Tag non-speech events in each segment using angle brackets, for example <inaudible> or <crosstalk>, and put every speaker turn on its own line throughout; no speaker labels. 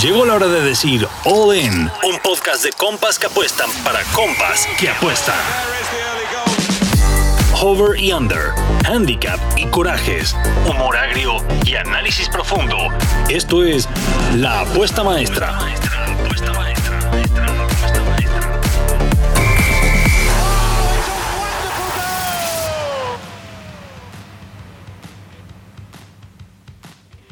Llegó la hora de decir All In, un podcast de compas que apuestan para compas que apuestan. Hover y Under, Handicap y Corajes, humor agrio y análisis profundo. Esto es La Apuesta Maestra.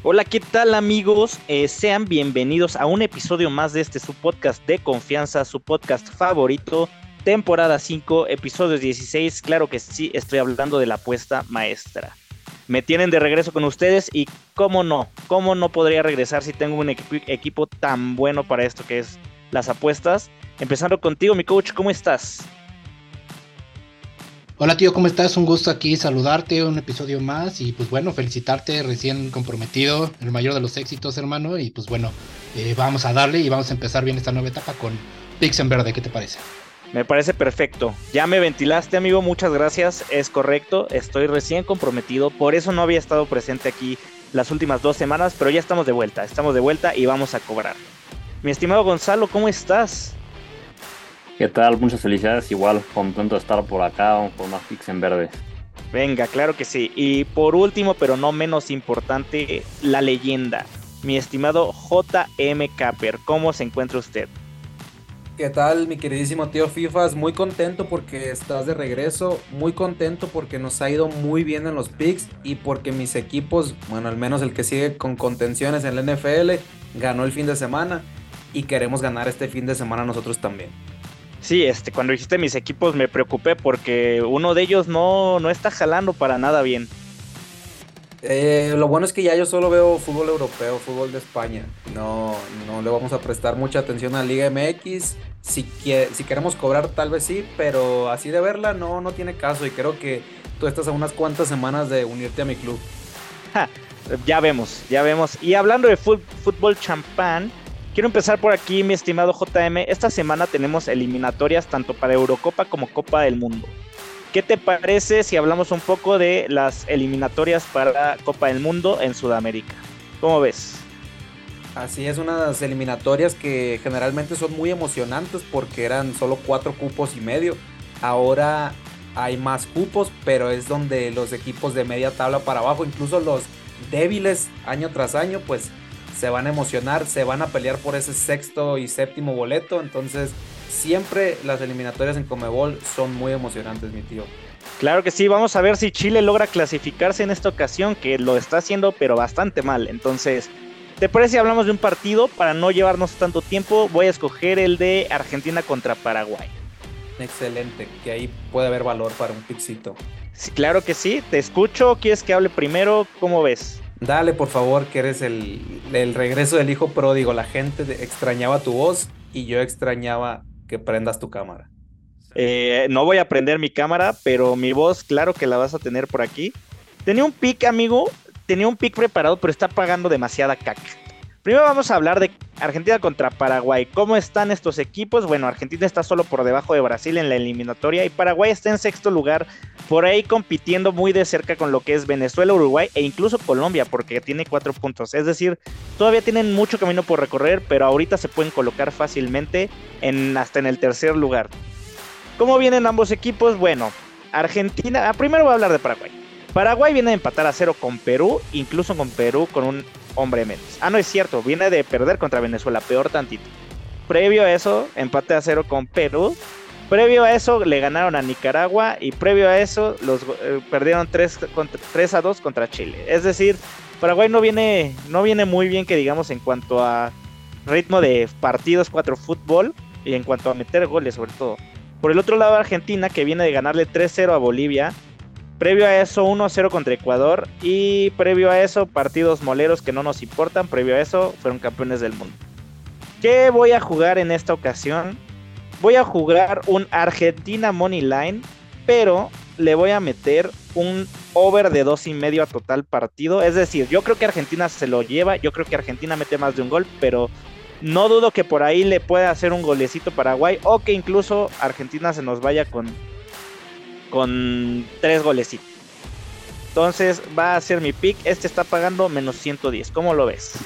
Hola, ¿qué tal amigos? Eh, sean bienvenidos a un episodio más de este su podcast de confianza, su podcast favorito, temporada 5, episodios 16. Claro que sí, estoy hablando de la apuesta maestra. Me tienen de regreso con ustedes y cómo no, cómo no podría regresar si tengo un equipo tan bueno para esto que es las apuestas. Empezando contigo, mi coach, ¿cómo estás?
Hola tío, ¿cómo estás? Un gusto aquí saludarte, un episodio más y pues bueno, felicitarte, recién comprometido, el mayor de los éxitos hermano y pues bueno, eh, vamos a darle y vamos a empezar bien esta nueva etapa con Pix en verde, ¿qué te parece?
Me parece perfecto. Ya me ventilaste, amigo, muchas gracias. Es correcto, estoy recién comprometido, por eso no había estado presente aquí las últimas dos semanas, pero ya estamos de vuelta, estamos de vuelta y vamos a cobrar. Mi estimado Gonzalo, ¿cómo estás?
¿Qué tal? Muchas felicidades. Igual, contento de estar por acá con más picks en verde.
Venga, claro que sí. Y por último, pero no menos importante, la leyenda. Mi estimado JM Capper, ¿cómo se encuentra usted?
¿Qué tal, mi queridísimo tío FIFAs? Muy contento porque estás de regreso, muy contento porque nos ha ido muy bien en los picks y porque mis equipos, bueno, al menos el que sigue con contenciones en la NFL, ganó el fin de semana y queremos ganar este fin de semana nosotros también.
Sí, este, cuando dijiste mis equipos me preocupé porque uno de ellos no, no está jalando para nada bien.
Eh, lo bueno es que ya yo solo veo fútbol europeo, fútbol de España. No, no le vamos a prestar mucha atención a Liga MX. Si, si queremos cobrar, tal vez sí, pero así de verla no, no tiene caso. Y creo que tú estás a unas cuantas semanas de unirte a mi club.
ya vemos, ya vemos. Y hablando de fútbol champán, Quiero empezar por aquí, mi estimado JM. Esta semana tenemos eliminatorias tanto para Eurocopa como Copa del Mundo. ¿Qué te parece si hablamos un poco de las eliminatorias para Copa del Mundo en Sudamérica? ¿Cómo ves?
Así es, unas eliminatorias que generalmente son muy emocionantes porque eran solo cuatro cupos y medio. Ahora hay más cupos, pero es donde los equipos de media tabla para abajo, incluso los débiles año tras año, pues se van a emocionar, se van a pelear por ese sexto y séptimo boleto. Entonces, siempre las eliminatorias en Comebol son muy emocionantes, mi tío.
Claro que sí, vamos a ver si Chile logra clasificarse en esta ocasión, que lo está haciendo, pero bastante mal. Entonces, ¿te parece si hablamos de un partido? Para no llevarnos tanto tiempo, voy a escoger el de Argentina contra Paraguay.
Excelente, que ahí puede haber valor para un pixito.
Sí, claro que sí, te escucho, ¿quieres que hable primero? ¿Cómo ves?
Dale, por favor, que eres el, regreso del hijo pródigo. La gente extrañaba tu voz y yo extrañaba que prendas tu cámara.
Eh, no voy a prender mi cámara, pero mi voz, claro que la vas a tener por aquí. Tenía un pick, amigo. Tenía un pick preparado, pero está pagando demasiada caca. Primero vamos a hablar de Argentina contra Paraguay. ¿Cómo están estos equipos? Bueno, Argentina está solo por debajo de Brasil en la eliminatoria y Paraguay está en sexto lugar, por ahí compitiendo muy de cerca con lo que es Venezuela, Uruguay e incluso Colombia, porque tiene cuatro puntos. Es decir, todavía tienen mucho camino por recorrer, pero ahorita se pueden colocar fácilmente en, hasta en el tercer lugar. ¿Cómo vienen ambos equipos? Bueno, Argentina, ah, primero voy a hablar de Paraguay. Paraguay viene a empatar a cero con Perú, incluso con Perú con un hombre menos. Ah, no es cierto, viene de perder contra Venezuela, peor tantito. Previo a eso, empate a cero con Perú. Previo a eso, le ganaron a Nicaragua. Y previo a eso, los eh, perdieron 3, 3, a 2 contra Chile. Es decir, Paraguay no viene, no viene muy bien, que digamos, en cuanto a ritmo de partidos, 4 fútbol. Y en cuanto a meter goles, sobre todo. Por el otro lado, Argentina, que viene de ganarle 3-0 a Bolivia Previo a eso, 1-0 contra Ecuador. Y previo a eso, partidos moleros que no nos importan. Previo a eso, fueron campeones del mundo. ¿Qué voy a jugar en esta ocasión? Voy a jugar un Argentina Money Line, pero le voy a meter un over de dos y medio a total partido. Es decir, yo creo que Argentina se lo lleva, yo creo que Argentina mete más de un gol, pero no dudo que por ahí le pueda hacer un golecito Paraguay o que incluso Argentina se nos vaya con con tres golecitos. Entonces va a ser mi pick. Este está pagando menos 110. ¿Cómo lo ves?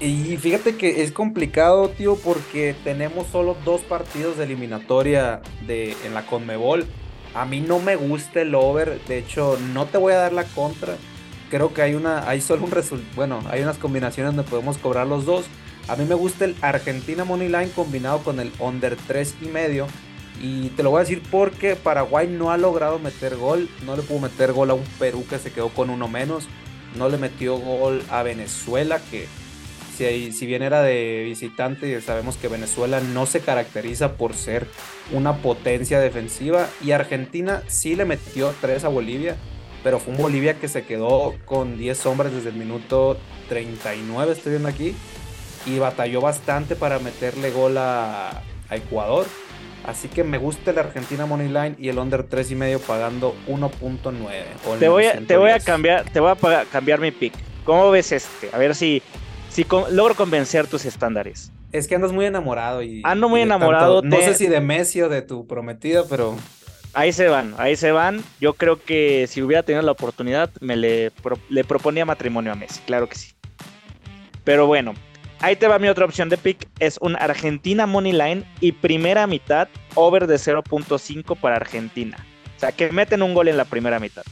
Y fíjate que es complicado, tío, porque tenemos solo dos partidos de eliminatoria de, en la Conmebol. A mí no me gusta el over, de hecho, no te voy a dar la contra. Creo que hay una, hay solo un resultado, bueno, hay unas combinaciones donde podemos cobrar los dos. A mí me gusta el Argentina Money Line combinado con el under 3 y medio. Y te lo voy a decir porque Paraguay no ha logrado meter gol. No le pudo meter gol a un Perú que se quedó con uno menos. No le metió gol a Venezuela que si, bien era de visitante, sabemos que Venezuela no se caracteriza por ser una potencia defensiva. Y Argentina sí le metió 3 a Bolivia. Pero fue un Bolivia que se quedó con 10 hombres desde el minuto 39, estoy viendo aquí y batalló bastante para meterle gol a, Ecuador. Así que me gusta el Argentina Money Line y el under 3 y medio pagando 1.9.
Te voy a, te voy a cambiar, te voy a cambiar mi pick. ¿Cómo ves este? A ver si, si logro convencer tus estándares.
Es que andas muy enamorado y.
Ando muy enamorado.
no sé si de Messi o de tu prometida, pero.
Ahí se van, ahí se van. Yo creo que si hubiera tenido la oportunidad, me le, le proponía matrimonio a Messi, claro que sí. Pero bueno, Ahí te va mi otra opción de pick. Es un Argentina Money Line y primera mitad over de 0.5 para Argentina. O sea, que meten un gol en la primera mitad.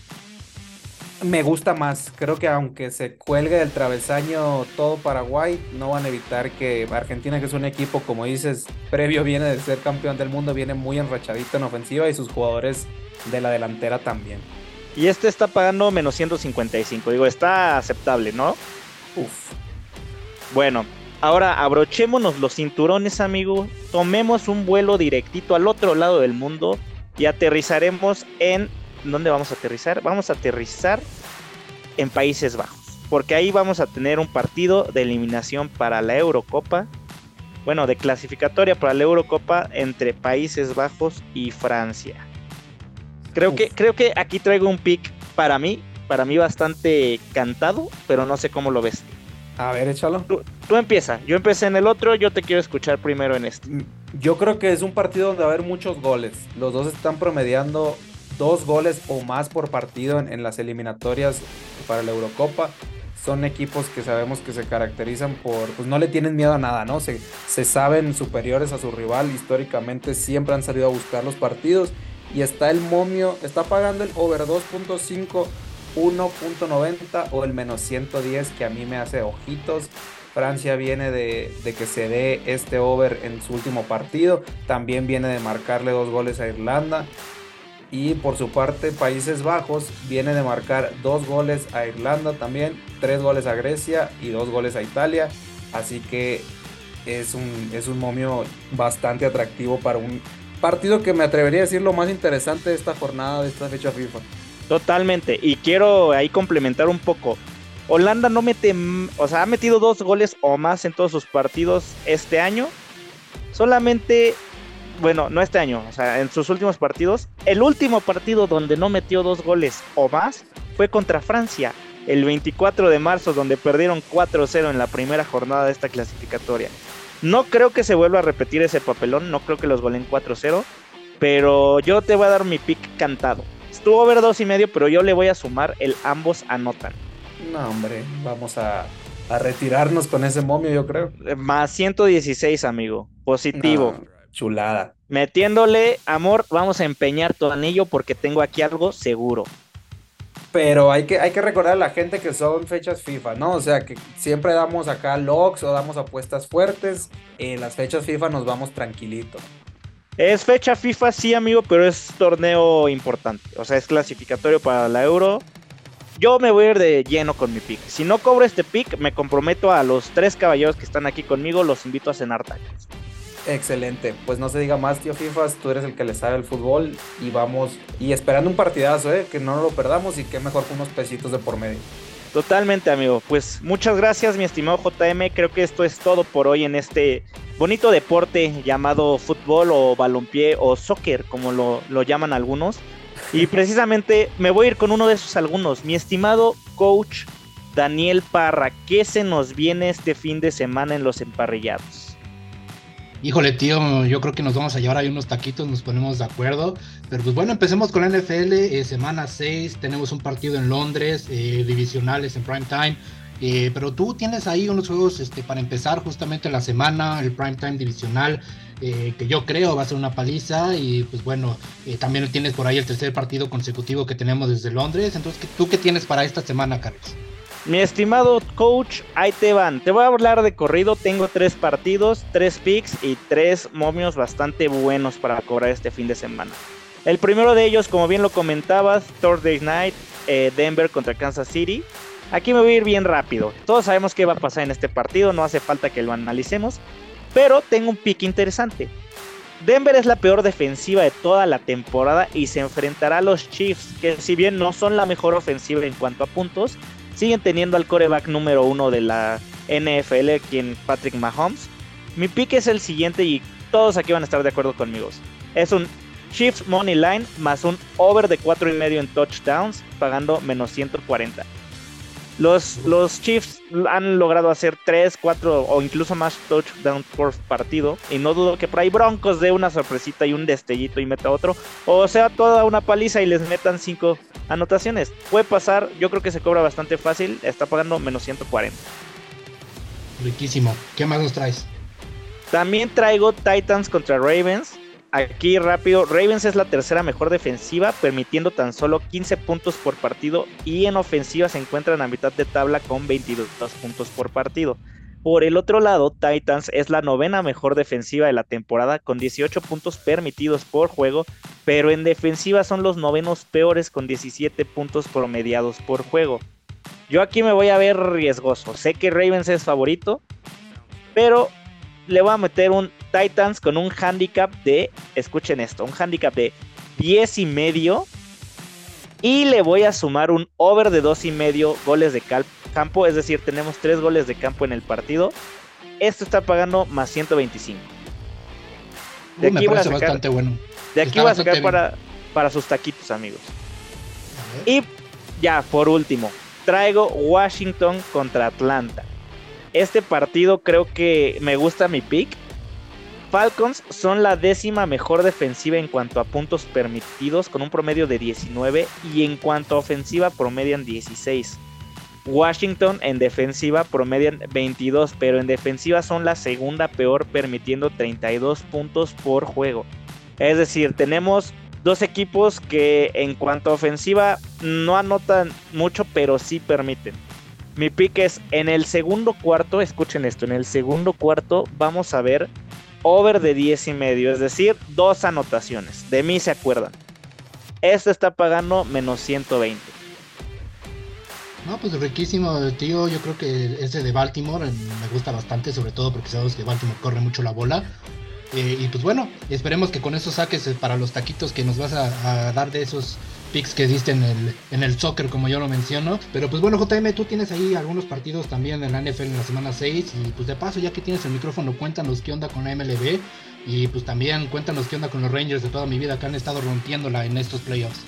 Me gusta más. Creo que aunque se cuelgue del travesaño todo Paraguay, no van a evitar que Argentina, que es un equipo, como dices, previo viene de ser campeón del mundo, viene muy enrachadito en ofensiva y sus jugadores de la delantera también.
Y este está pagando menos 155. Digo, está aceptable, ¿no?
Uf.
Bueno, Ahora abrochémonos los cinturones, amigo. Tomemos un vuelo directito al otro lado del mundo y aterrizaremos en. ¿Dónde vamos a aterrizar? Vamos a aterrizar en Países Bajos. Porque ahí vamos a tener un partido de eliminación para la Eurocopa. Bueno, de clasificatoria para la Eurocopa entre Países Bajos y Francia. Creo que, creo que aquí traigo un pick para mí, para mí bastante cantado, pero no sé cómo lo ves.
A ver, échalo.
Tú, empieza. Yo empecé en el otro, yo te quiero escuchar primero en este. Mm,
yo creo que es un partido donde va a haber muchos goles. Los dos están promediando dos goles o más por partido en, las eliminatorias para la Eurocopa. Son equipos que sabemos que se caracterizan por, pues no le tienen miedo a nada, ¿no? Se, se saben superiores a su rival, históricamente siempre han salido a buscar los partidos. Y está el momio, está pagando el over 2.5 1.90 o el menos 110 que a mí me hace ojitos. Francia viene de, que se dé este over en su último partido. También viene de marcarle dos goles a Irlanda. Y por su parte, Países Bajos viene de marcar dos goles a Irlanda también, tres goles a Grecia y dos goles a Italia. Así que es un, es un momio bastante atractivo para un partido que me atrevería a decir lo más interesante de esta jornada, de esta fecha FIFA.
Totalmente. Y quiero ahí complementar un poco. Holanda no mete, o sea, ha metido dos goles o más en todos sus partidos este año. Solamente, bueno, no este año, o sea, en sus últimos partidos. El último partido donde no metió dos goles o más fue contra Francia, el 24 de marzo, donde perdieron 4-0 en la primera jornada de esta clasificatoria. No creo que se vuelva a repetir ese papelón, no creo que los golen 4-0, pero yo te voy a dar mi pick cantado. Estuvo over dos y medio, pero yo le voy a sumar el ambos anotan.
No, hombre, vamos a, retirarnos con ese momio, yo creo.
Eh, más 116, amigo. Positivo.
chulada.
Metiéndole amor, vamos a empeñar tu anillo porque tengo aquí algo seguro.
Pero hay que, hay que recordar a la gente que son fechas FIFA, ¿no? O sea, que siempre damos acá logs o damos apuestas fuertes. En las fechas FIFA nos vamos tranquilito.
Es fecha FIFA, sí, amigo, pero es torneo importante. O sea, es clasificatorio para la Euro. Yo me voy a ir de lleno con mi pick. Si no cobro este pick, me comprometo a los tres caballeros que están aquí conmigo, los invito a cenar tacos.
Excelente, pues no se diga más, tío FIFA, tú eres el que le sabe el fútbol y vamos, y esperando un partidazo, ¿eh? que no lo perdamos y que mejor con unos pesitos de por medio.
Totalmente, amigo. Pues muchas gracias, mi estimado JM. Creo que esto es todo por hoy en este bonito deporte llamado fútbol o balompié o soccer, como lo, lo llaman algunos. Y precisamente me voy a ir con uno de esos algunos. Mi estimado coach Daniel Parra, ¿qué se nos viene este fin de semana en los emparrillados?
Híjole, tío, yo creo que nos vamos a llevar ahí unos taquitos, nos ponemos de acuerdo. Pero pues bueno, empecemos con la NFL, eh, semana 6, tenemos un partido en Londres, eh, divisionales en prime time. Eh, pero tú tienes ahí unos juegos este, para empezar justamente la semana, el prime time divisional, eh, que yo creo va a ser una paliza. Y pues bueno, eh, también tienes por ahí el tercer partido consecutivo que tenemos desde Londres. Entonces, ¿tú qué tienes para esta semana, Carlos?
Mi estimado coach, ahí te van. Te voy a hablar de corrido. Tengo tres partidos, tres picks y tres momios bastante buenos para cobrar este fin de semana. El primero de ellos, como bien lo comentabas, Thursday Night, Denver contra Kansas City. Aquí me voy a ir bien rápido. Todos sabemos qué va a pasar en este partido, no hace falta que lo analicemos. Pero tengo un pick interesante. Denver es la peor defensiva de toda la temporada y se enfrentará a los Chiefs, que si bien no son la mejor ofensiva en cuanto a puntos, siguen teniendo al coreback número uno de la NFL, quien Patrick Mahomes. Mi pick es el siguiente y todos aquí van a estar de acuerdo conmigo. Es un Chiefs Money Line más un over de 4.5 en touchdowns, pagando menos 140. Los, los Chiefs han logrado hacer 3, 4 o incluso más touchdowns por partido. Y no dudo que por ahí Broncos dé una sorpresita y un destellito y meta otro. O sea, toda una paliza y les metan 5 anotaciones. Puede pasar, yo creo que se cobra bastante fácil. Está pagando menos 140.
Riquísimo. ¿Qué más nos traes?
También traigo Titans contra Ravens. Aquí rápido, Ravens es la tercera mejor defensiva, permitiendo tan solo 15 puntos por partido y en ofensiva se encuentran a mitad de tabla con 22 puntos por partido. Por el otro lado, Titans es la novena mejor defensiva de la temporada con 18 puntos permitidos por juego, pero en defensiva son los novenos peores con 17 puntos promediados por juego. Yo aquí me voy a ver riesgoso. Sé que Ravens es favorito, pero le voy a meter un Titans con un handicap de, escuchen esto, un handicap de 10 y medio. Y le voy a sumar un over de 2 y medio goles de campo, es decir, tenemos 3 goles de campo en el partido. Esto está pagando más 125.
De aquí voy a sacar, bastante bueno.
De aquí voy a sacar para, para sus taquitos, amigos. Y ya, por último, traigo Washington contra Atlanta. Este partido creo que me gusta mi pick Falcons son la décima mejor defensiva en cuanto a puntos permitidos con un promedio de 19 y en cuanto a ofensiva promedian 16. Washington en defensiva promedian 22, pero en defensiva son la segunda peor permitiendo 32 puntos por juego. Es decir, tenemos dos equipos que en cuanto a ofensiva no anotan mucho, pero sí permiten. Mi pick es en el segundo cuarto, escuchen esto, en el segundo cuarto vamos a ver over de 10 y medio, es decir, dos anotaciones. De mí se acuerdan. Este está pagando menos 120.
No, pues riquísimo, tío. Yo creo que ese de Baltimore me gusta bastante, sobre todo porque sabemos que Baltimore corre mucho la bola. Eh, y pues bueno, esperemos que con esos saques eh, para los taquitos que nos vas a dar de esos picks que diste en el, en el soccer, como yo lo menciono. Pero pues bueno, JM, tú tienes ahí algunos partidos también en la NFL en la semana 6. Y pues de paso, ya que tienes el micrófono, cuéntanos qué onda con la MLB. Y pues también cuéntanos qué onda con los Rangers de toda mi vida que han estado rompiéndola en estos playoffs.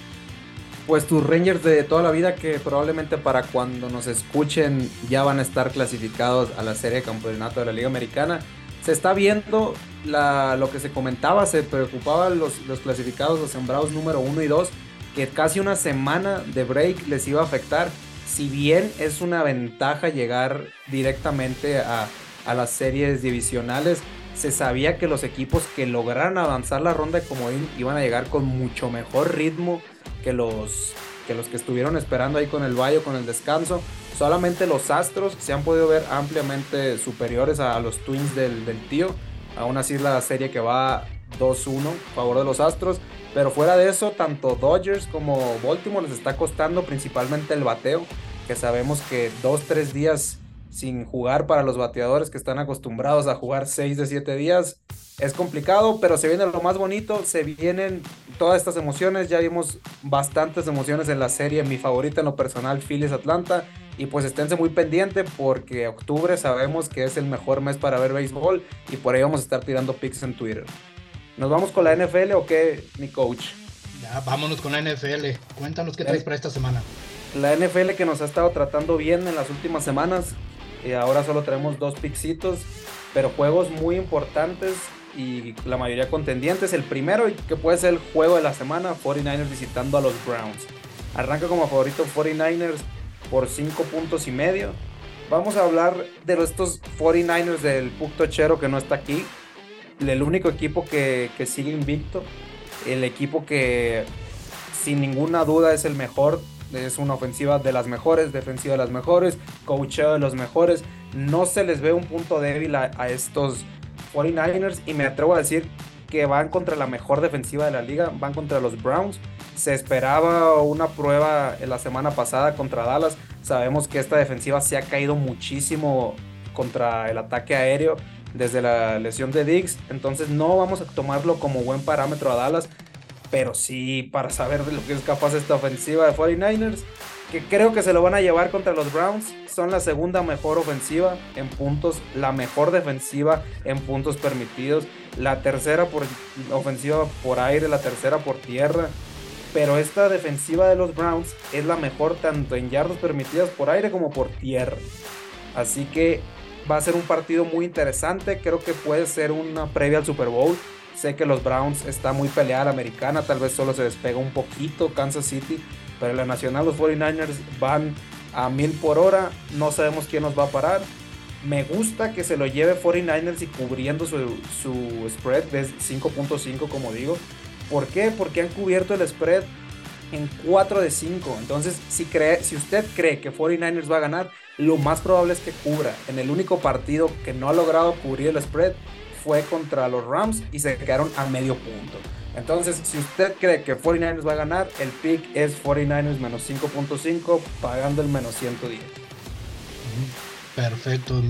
Pues tus Rangers de toda la vida que probablemente para cuando nos escuchen ya van a estar clasificados a la serie de campeonato de la Liga Americana. Se está viendo la, lo que se comentaba, se preocupaban los, los clasificados, los sembrados número 1 y 2 que casi una semana de break les iba a afectar. Si bien es una ventaja llegar directamente a, las series divisionales, se sabía que los equipos que lograran avanzar la ronda de comodín iban a llegar con mucho mejor ritmo que los que, los que estuvieron esperando ahí con el Valle, con el descanso. Solamente los Astros se han podido ver ampliamente superiores a, los Twins del, del tío. Aún así la serie que va 2-1 a favor de los Astros. Pero fuera de eso, tanto Dodgers como Baltimore les está costando principalmente el bateo, que sabemos que 2-3 días sin jugar para los bateadores que están acostumbrados a jugar 6 de 7 días es complicado, pero se viene lo más bonito, se vienen todas estas emociones, ya vimos bastantes emociones en la serie, mi favorita en lo personal, Phillies Atlanta, y pues esténse muy pendiente porque octubre sabemos que es el mejor mes para ver béisbol y por ahí vamos a estar tirando pics en Twitter. ¿Nos vamos con la NFL o qué, mi coach?
Ya, vámonos con la NFL. Cuéntanos qué traes para esta semana.
La NFL que nos ha estado tratando bien en las últimas semanas. Y ahora solo tenemos dos pixitos, pero juegos muy importantes y la mayoría contendientes. El primero, que puede ser el juego de la semana, 49ers visitando a los Browns. Arranca como favorito 49ers por 5 puntos y medio. Vamos a hablar de estos 49ers del Puctochero que no está aquí. El único equipo que, que sigue invicto. El equipo que sin ninguna duda es el mejor. Es una ofensiva de las mejores, defensiva de las mejores, coacheo de los mejores. No se les ve un punto débil a, a estos 49ers y me atrevo a decir que van contra la mejor defensiva de la liga, van contra los Browns. Se esperaba una prueba la semana pasada contra Dallas. Sabemos que esta defensiva se ha caído muchísimo contra el ataque aéreo desde la lesión de Diggs. Entonces no vamos a tomarlo como buen parámetro a Dallas. Pero sí para saber de lo que es capaz esta ofensiva de 49ers. Que creo que se lo van a llevar contra los Browns. Son la segunda mejor ofensiva en puntos. La mejor defensiva en puntos permitidos. La tercera por ofensiva por aire. La tercera por tierra pero esta defensiva de los Browns es la mejor tanto en yardas permitidas por aire como por tierra. Así que va a ser un partido muy interesante, creo que puede ser una previa al Super Bowl. Sé que los Browns está muy peleada la americana, tal vez solo se despega un poquito Kansas City, pero en la nacional los 49ers van a mil por hora, no sabemos quién nos va a parar. Me gusta que se lo lleve 49ers y cubriendo su, spread de 5.5 como digo. ¿Por qué? Porque han cubierto el spread en 4 de 5. Entonces, si, cree, si usted cree que 49ers va a ganar, lo más probable es que cubra. En el único partido que no ha logrado cubrir el spread fue contra los Rams y se quedaron a medio punto. Entonces, si usted cree que 49ers va a ganar, el pick es 49ers menos 5.5, pagando el menos 110.
Perfecto,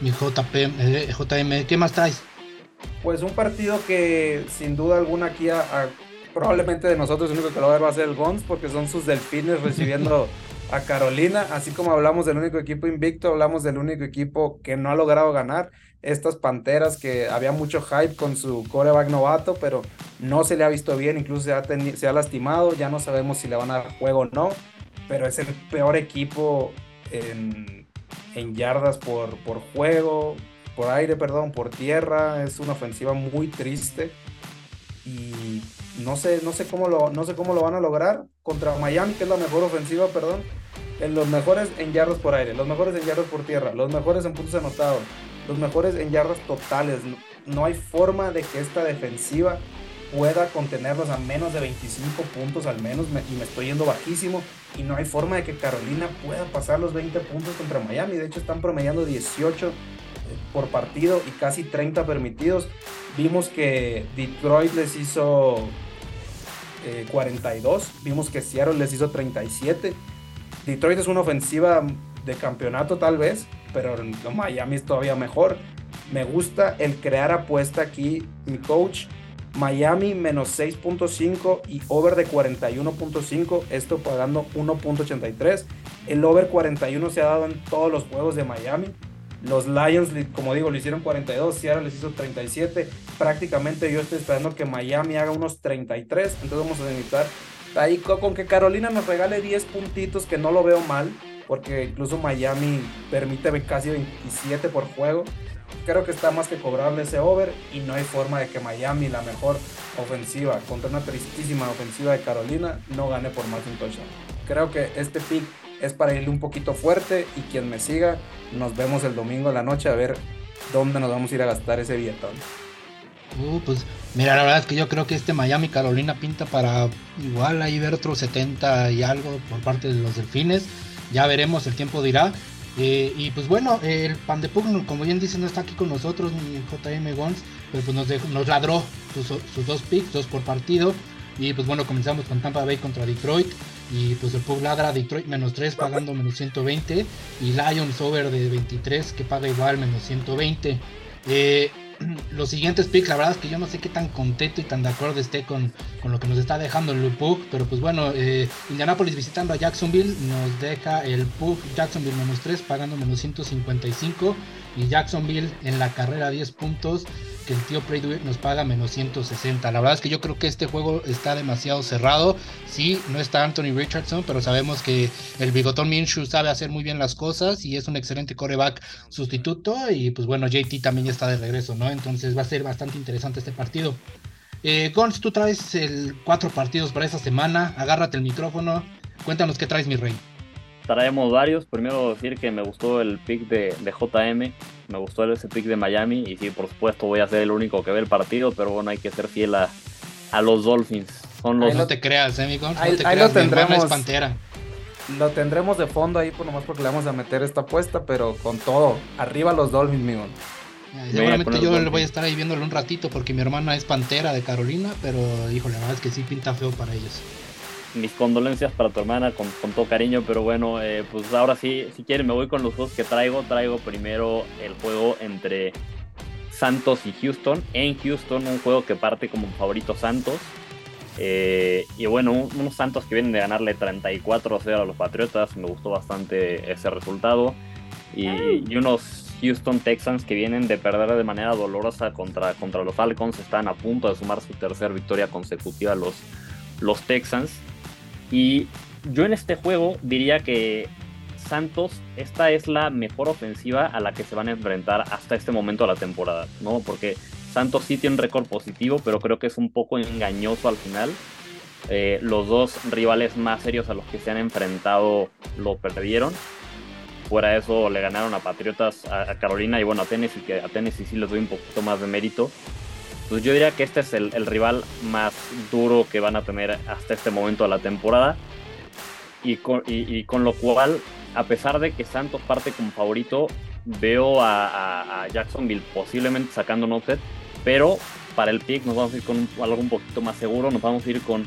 mi JP, eh, JM, ¿qué más traes?
Pues un partido que sin duda alguna aquí a, a, probablemente de nosotros el único que lo va a ver va a ser el Gons porque son sus delfines recibiendo <laughs> a Carolina, así como hablamos del único equipo invicto, hablamos del único equipo que no ha logrado ganar, estas Panteras que había mucho hype con su coreback novato, pero no se le ha visto bien, incluso se ha, lastimado, ya no sabemos si le van a dar juego o no, pero es el peor equipo en, en yardas por, por juego, por aire, perdón, por tierra, es una ofensiva muy triste y no sé, no sé cómo lo, no sé cómo lo van a lograr contra Miami, que es la mejor ofensiva, perdón. En los mejores en yardas por aire, los mejores en yardas por tierra, los mejores en puntos anotados, los mejores en yardas totales. No hay forma de que esta defensiva pueda contenerlos a menos de 25 puntos al menos, y me estoy yendo bajísimo, y no hay forma de que Carolina pueda pasar los 20 puntos contra Miami. De hecho, están promediando 18 por partido y casi 30 permitidos. Vimos que Detroit les hizo eh, 42, vimos que Seattle les hizo 37. Detroit es una ofensiva de campeonato tal vez, pero Miami es todavía mejor. Me gusta el crear apuesta aquí, mi coach. Miami menos 6.5 y over de 41.5, esto pagando 1.83. El over 41 se ha dado en todos los juegos de Miami. Los Lions, como digo, le hicieron 42, Seattle les hizo 37. Prácticamente yo estoy esperando que Miami haga unos 33. Entonces vamos a necesitar ahí con que Carolina nos regale 10 puntitos, que no lo veo mal, porque incluso Miami permite casi 27 por juego. Creo que está más que cobrable ese over y no hay forma de que Miami, la mejor ofensiva, contra una tristísima ofensiva de Carolina, no gane por más de un touchdown. Creo que este pick es para irle un poquito fuerte y quien me siga, nos vemos el domingo en la noche a ver dónde nos vamos a ir a gastar ese billetón.
Uh, pues mira, la verdad es que yo creo que este Miami Carolina pinta para igual ahí ver otro 70 y algo por parte de los delfines. Ya veremos, el tiempo dirá. Eh, y pues bueno, el Pan de Pug, como bien dicen, no está aquí con nosotros, ni JM Gons, pero pues nos, nos ladró sus dos picks, dos por partido. Y pues bueno, comenzamos con Tampa Bay contra Detroit. Y pues el Pug ladra Detroit menos 3 pagando menos 120. Y Lions over de 23 que paga igual menos 120. Eh, <clears throat> los siguientes picks, la verdad es que yo no sé qué tan contento y tan de acuerdo esté con, con lo que nos está dejando el Pug. Pero pues bueno, eh, Indianapolis visitando a Jacksonville nos deja el Pug Jacksonville menos 3 pagando menos 155. Y Jacksonville en la carrera 10 puntos que el tío Brady nos paga menos 160. La verdad es que yo creo que este juego está demasiado cerrado. Sí, no está Anthony Richardson, pero sabemos que el bigotón Minshew sabe hacer muy bien las cosas y es un excelente coreback sustituto. Y pues bueno, JT también está de regreso, ¿no? Entonces va a ser bastante interesante este partido. Eh, Gons, tú traes cuatro partidos para esta semana. Agárrate el micrófono. Cuéntanos qué traes, mi rey.
Traemos varios. Primero decir que me gustó el pick de, de, JM, me gustó ese pick de Miami y sí, por supuesto voy a ser el único que ve el partido, pero bueno, hay que ser fiel a, a los Dolphins. Son los...
Ahí no te creas, eh, No
ahí,
te
ahí
creas,
lo tendremos.
es Pantera.
Lo tendremos de fondo ahí, por nomás porque le vamos a meter esta apuesta, pero con todo. Arriba los Dolphins, amigo.
Seguramente yo le voy a estar ahí viéndolo un ratito porque mi hermana es Pantera de Carolina, pero híjole, la verdad es que sí pinta feo para ellos
mis condolencias para tu hermana con, con todo cariño, pero bueno, eh, pues ahora sí, si quieren me voy con los juegos que traigo. Traigo primero el juego entre Santos y Houston. En Houston, un juego que parte como favorito Santos. Eh, y bueno, unos Santos que vienen de ganarle 34 0 a los Patriotas. Me gustó bastante ese resultado. Y, y, unos Houston Texans que vienen de perder de manera dolorosa contra, contra los Falcons. Están a punto de sumar su tercera victoria consecutiva los, los Texans. Y yo en este juego diría que Santos, esta es la mejor ofensiva a la que se van a enfrentar hasta este momento de la temporada, ¿no? Porque Santos sí tiene un récord positivo, pero creo que es un poco engañoso al final. Eh, los dos rivales más serios a los que se han enfrentado lo perdieron. Fuera de eso, le ganaron a Patriotas, a, Carolina y bueno, a Tennessee, que a Tennessee sí les doy un poquito más de mérito. Pues yo diría que este es el, rival más duro que van a tener hasta este momento de la temporada. Y con, lo cual, a pesar de que Santos parte como favorito, veo a, a, Jacksonville posiblemente sacando un offset. Pero para el pick nos vamos a ir con algo un poquito más seguro. Nos vamos a ir con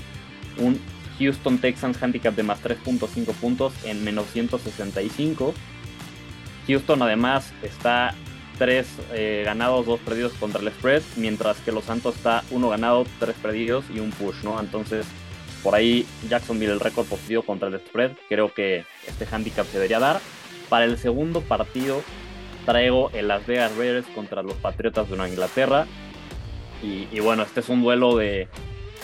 un Houston Texans handicap de más 3.5 puntos en menos 165. Houston además está 3 eh, ganados, 2 perdidos contra el spread, mientras que los Santos está 1 ganado, 3 perdidos y un push, ¿no? Entonces, por ahí Jacksonville el récord positivo contra el spread, creo que este handicap se debería dar. Para el segundo partido traigo el Las Vegas Raiders contra los Patriotas de Nueva Inglaterra. Y, bueno, este es un duelo de,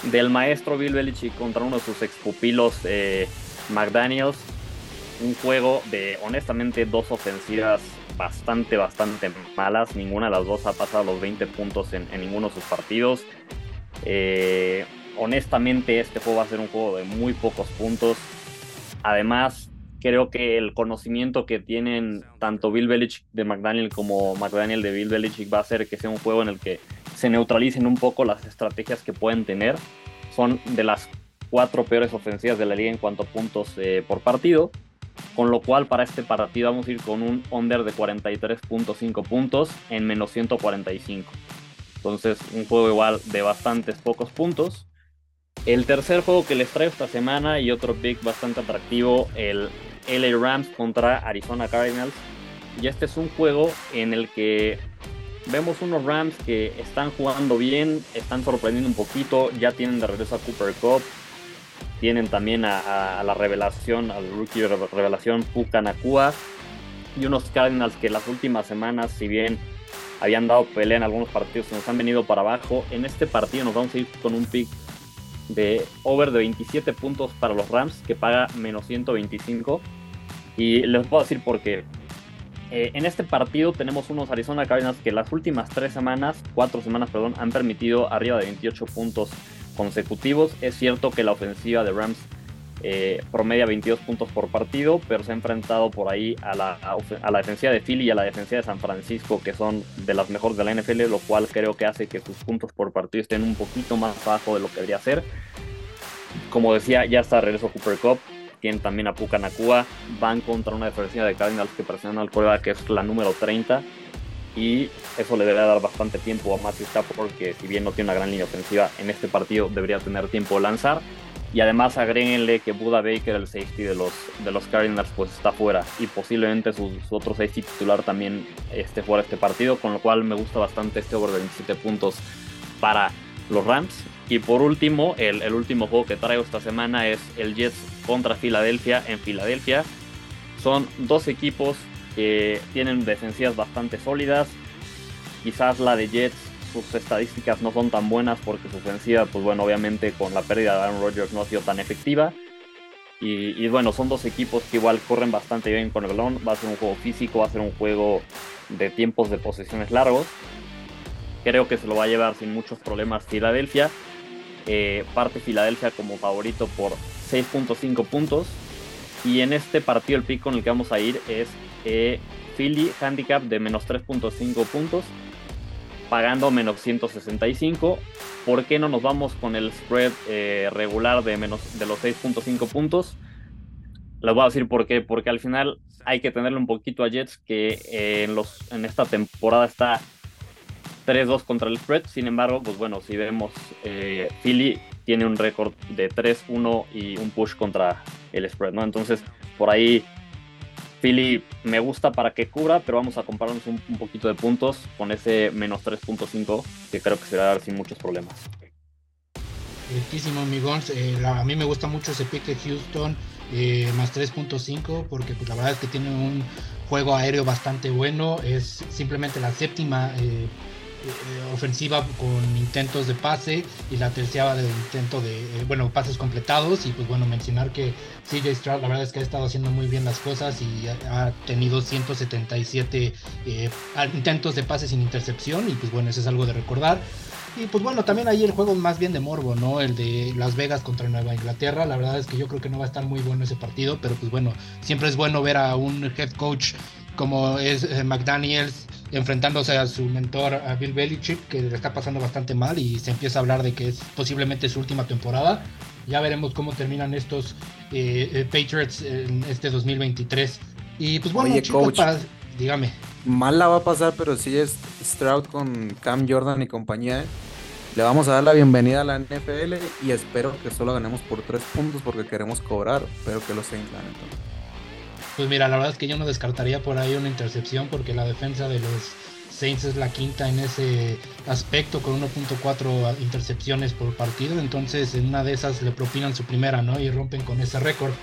del maestro Bill Belichick contra uno de sus expupilos eh, McDaniels. Un juego de honestamente dos ofensivas bastante, bastante malas. Ninguna de las dos ha pasado los 20 puntos en, ninguno de sus partidos. Eh, honestamente, este juego va a ser un juego de muy pocos puntos. Además, creo que el conocimiento que tienen tanto Bill Belichick de McDaniel como McDaniel de Bill Belichick va a hacer que sea un juego en el que se neutralicen un poco las estrategias que pueden tener. Son de las cuatro peores ofensivas de la liga en cuanto a puntos eh, por partido. Con lo cual para este partido vamos a ir con un under de 43.5 puntos en menos 145. Entonces un juego igual de bastantes pocos puntos. El tercer juego que les traigo esta semana y otro pick bastante atractivo, el LA Rams contra Arizona Cardinals. Y este es un juego en el que vemos unos Rams que están jugando bien, están sorprendiendo un poquito, ya tienen de regreso a Cooper Cup, tienen también a, a, la revelación, al rookie revelación Puka Nakua y unos Cardinals que las últimas semanas, si bien habían dado pelea en algunos partidos, nos han venido para abajo. En este partido nos vamos a ir con un pick de over de 27 puntos para los Rams que paga menos 125. Y les puedo decir por qué. Eh, en este partido tenemos unos Arizona Cardinals que las últimas tres semanas, cuatro semanas, perdón, han permitido arriba de 28 puntos consecutivos. Es cierto que la ofensiva de Rams eh, promedia 22 puntos por partido, pero se ha enfrentado por ahí a la, a la defensiva de Philly y a la defensiva de San Francisco, que son de las mejores de la NFL, lo cual creo que hace que sus puntos por partido estén un poquito más bajo de lo que debería ser. Como decía, ya está regreso Cooper Cup, tienen también a Puka Nakua, van contra una defensiva de Cardinals que presionan al coreback que es la número 30 y eso le debería dar bastante tiempo a Matthew Stafford porque si bien no tiene una gran línea ofensiva en este partido debería tener tiempo de lanzar. Y además agréguenle que Buda Baker el safety de los, de los Cardinals pues está fuera. Y posiblemente su, su otro safety titular también esté fuera este partido con lo cual me gusta bastante este over de 27 puntos para los Rams. Y por último el, el último juego que traigo esta semana es el Jets contra Filadelfia. En Filadelfia son dos equipos que tienen defensivas bastante sólidas. Quizás la de Jets, sus estadísticas no son tan buenas porque su ofensiva, pues bueno, obviamente con la pérdida de Aaron Rodgers no ha sido tan efectiva. Y, bueno, son dos equipos que igual corren bastante bien con el balón. Va a ser un juego físico, va a ser un juego de tiempos de posesiones largos. Creo que se lo va a llevar sin muchos problemas Filadelfia. Eh, parte Filadelfia como favorito por 6.5 puntos Y en este partido el pick con el que vamos a ir es Philly handicap de menos 3.5 puntos, pagando menos 165. ¿Por qué no nos vamos con el spread eh, regular de, menos, de los 6.5 puntos? Les voy a decir por qué. Porque al final hay que tenerle un poquito a Jets que eh, en, los, en esta temporada está 3-2 contra el spread. Sin embargo, pues bueno, si vemos, eh, Philly tiene un récord de 3-1 y un push contra el spread. Entonces, por ahí Philly me gusta para que cubra, pero vamos a compararnos un, poquito de puntos con ese menos 3.5 que creo que se va a dar sin muchos problemas.
Muchísimo, amigos. Eh, a mí me gusta mucho ese pick de Houston eh, más 3.5 porque pues, la verdad es que tiene un juego aéreo bastante bueno. Es simplemente la séptima eh, ofensiva con intentos de pase y la tercera de intento de, eh, bueno, pases completados. Y pues bueno, mencionar que CJ Stroud la verdad es que ha estado haciendo muy bien las cosas y ha, tenido 177 eh, intentos de pase sin intercepción. Y pues bueno, eso es algo de recordar. Y pues bueno, también ahí el juego más bien de morbo, ¿no? El de Las Vegas contra Nueva Inglaterra. La verdad es que yo creo que no va a estar muy bueno ese partido, pero pues bueno, siempre es bueno ver a un head coach como es McDaniels enfrentándose a su mentor, a Bill Belichick, que le está pasando bastante mal y se empieza a hablar de que es posiblemente su última temporada. Ya veremos cómo terminan estos eh, eh, Patriots en este 2023. Y pues bueno, chicos, dígame.
Mal la va a pasar, pero si es Stroud con Cam Jordan y compañía. Le vamos a dar la bienvenida a la NFL y espero que solo ganemos por tres puntos porque queremos cobrar. Espero que lo Saints entonces.
Pues mira, la verdad es que yo no descartaría por ahí una intercepción porque la defensa de los Saints es la quinta en ese aspecto con 1.4 intercepciones por partido. Entonces en una de esas le propinan su primera, ¿no? Y rompen con ese récord.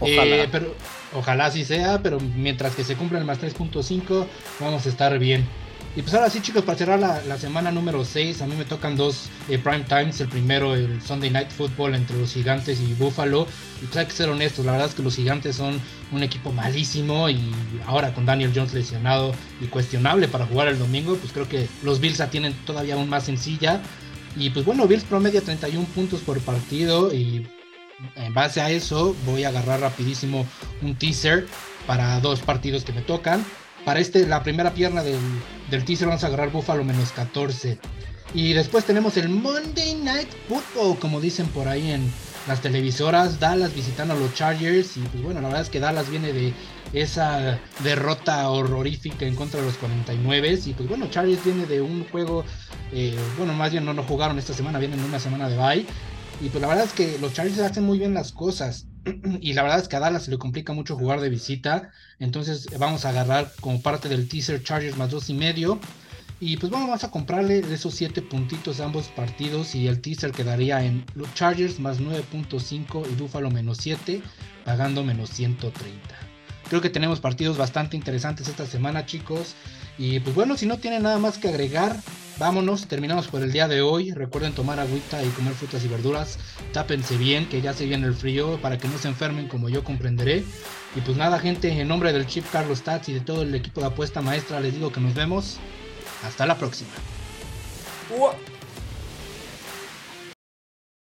Ojalá. Eh, pero, ojalá así sea, pero mientras que se cumpla el más 3.5 vamos a estar bien. Y pues ahora sí, chicos, para cerrar la, semana número 6, a mí me tocan dos eh, prime times. El primero, el Sunday Night Football entre los Gigantes y Buffalo. Y pues hay que ser honestos, la verdad es que los Gigantes son un equipo malísimo. Y ahora con Daniel Jones lesionado y cuestionable para jugar el domingo, pues creo que los Bills la tienen todavía aún más sencilla. Y pues bueno, Bills promedia 31 puntos por partido. Y en base a eso, voy a agarrar rapidísimo un teaser para dos partidos que me tocan. Para este, la primera pierna del, del teaser vamos a agarrar Buffalo menos 14. Y después tenemos el Monday Night Football, como dicen por ahí en las televisoras. Dallas visitando a los Chargers. Y pues bueno, la verdad es que Dallas viene de esa derrota horrorífica en contra de los 49. Y pues bueno, Chargers viene de un juego, eh, bueno, más bien no lo jugaron esta semana, vienen de una semana de bye. Y pues la verdad es que los Chargers hacen muy bien las cosas. <clears throat> y la verdad es que a Dallas se le complica mucho jugar de visita. Entonces vamos a agarrar como parte del teaser Chargers más dos y medio. Y pues vamos a comprarle esos siete puntitos a ambos partidos. Y el teaser quedaría en los Chargers más 9.5 y Buffalo menos 7, pagando menos 130. Creo que tenemos partidos bastante interesantes esta semana, chicos. Y pues bueno, si no tienen nada más que agregar, vámonos, terminamos por el día de hoy. Recuerden tomar agüita y comer frutas y verduras. Tápense bien, que ya se viene el frío, para que no se enfermen como yo comprenderé. Y pues nada, gente, en nombre del Chip Carlos Tats y de todo el equipo de apuesta maestra, les digo que nos vemos. Hasta la próxima.